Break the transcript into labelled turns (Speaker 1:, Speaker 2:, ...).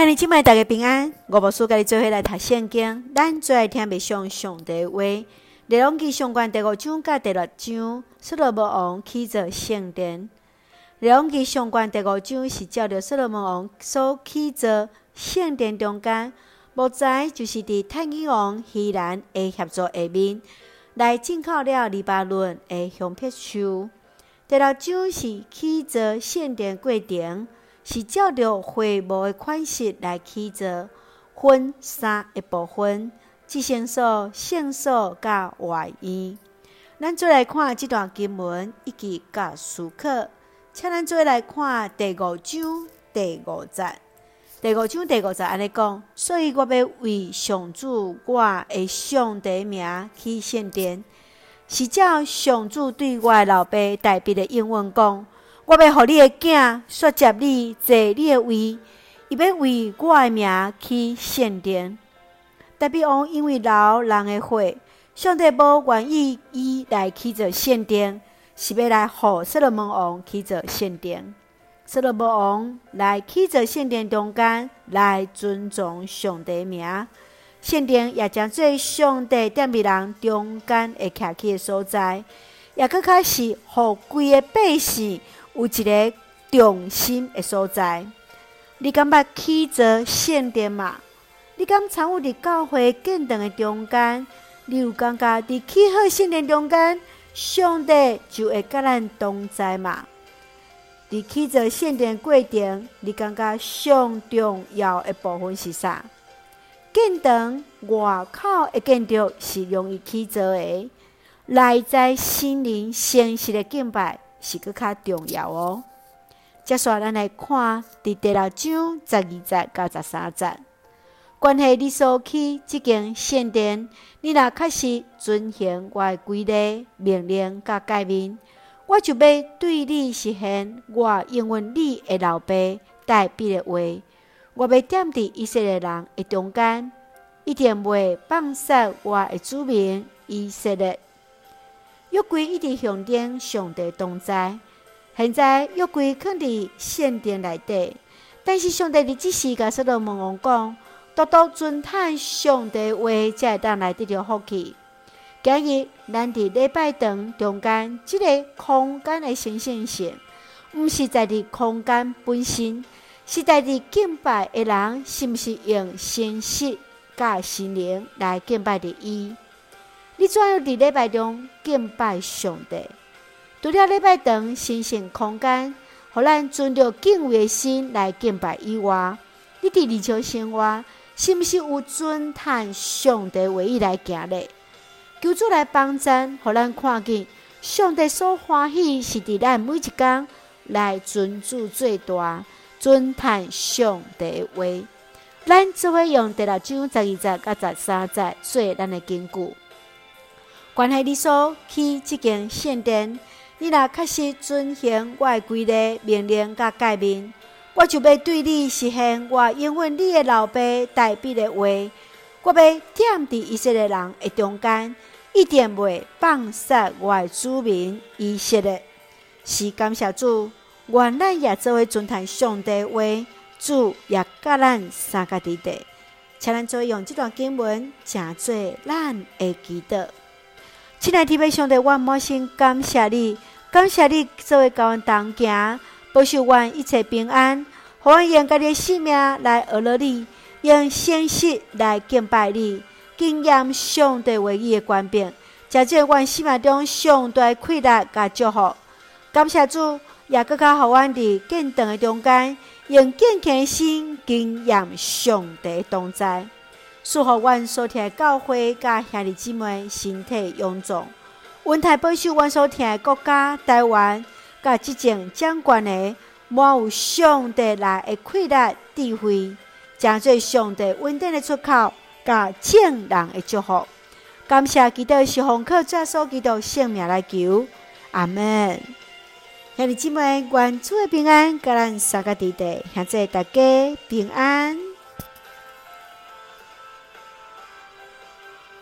Speaker 1: 兄弟姐妹大家平安，我无事甲你做伙来读圣经，咱最爱听袂上上帝话。列王记上卷第五章甲第六章，所罗门王起造圣殿。列王记上卷第五章是照着所罗门王所起造圣殿中间，木材就是伫太尔王希兰的协助下面来进口了黎巴嫩的香柏树。第六章是起造圣殿过程。是照着会幕的款式来起做，分三个部分：至圣所、圣所、甲外衣。咱做来看这段经文，以及甲书课，请咱做来看第五章第五节。第五章第五节安尼讲，所以我要为上主我的上帝名起圣殿，是照上主对我的老爸代笔的英文讲。我要互你的囝续接你坐你的位，伊要为我的名去圣殿。大卫王因为老人的血，上帝无愿意伊来起造圣殿，是要来互所罗门王起造圣殿。色罗门王来起造圣殿中间，来尊重上帝名。圣殿也将做上帝殿里人中间会徛起的所在，也阁开始互规个百姓。有一个重心的所在，你感觉起造圣殿吗？你敢参与伫教会建堂的中间？你有感觉伫起好圣殿中间，上帝就会甲咱同在嘛？伫起造圣殿过程，你感觉上重要的部分是啥？建堂外口的建筑是容易起造的，内在心灵诚实的敬拜。是阁较重要哦。接下，咱来看第第六章十二节到十三节，关系你所起即间圣殿，你若确实遵行我的规例、命令甲诫命，我就要对你实现我应允你的老爸代笔的话。我要踮伫以色列人的中间，一定袂放杀我的子民以色列。约柜一直象征上帝同在，现在约柜肯伫圣殿内底，但是上帝伫即时甲所罗门王讲，独独尊崇上帝话，才会当来得着福气。今日咱伫礼拜堂中间，即、这个空间的神圣性，毋是在伫空间本身，是在伫敬拜的人是毋是用心思甲心灵来敬拜着伊。你怎样伫礼拜中敬拜上帝？除了礼拜堂神圣空间，互咱存着敬畏的心来敬拜以外，你伫日常生活是毋是有尊崇上帝话语来行咧？求主来帮咱，互咱看见上帝所欢喜是伫咱每一工来尊主最大，尊崇上帝话。咱只会用第六章十二节甲十三节做咱的根据。关系你所起即间圣殿，你若确实遵行我的规例、命令甲诫命，我就要对你实现我应允你的老爸代笔的话。我要踮伫以色列人的中间，一定袂放杀我的子民以色列。是感谢主，愿咱也做为尊崇上帝话，主也甲咱相加在地。请咱做用这段经文，诚做咱的祈祷。亲爱的弟兄，我满心感谢你，感谢你作为甲阮同行，保守阮一切平安，互阮用家己的性命来学了你，用信实来敬拜你，敬仰上帝唯一的权柄，成就阮生命中上大快乐甲祝福。感谢主，也阁较互阮伫建堂的中间，用敬虔的心敬仰上帝同在。祝福阮所听的教会甲兄弟姊妹身体勇壮，温台保守阮所听的国家台湾，甲执政掌权的满有上帝来的快乐智慧，诚做上帝稳定的出口，甲正人的祝福。感谢基督是奉靠耶稣基督性命来求，阿门。兄弟姊妹，愿主的平安，甲咱相加在地，现在大家平安。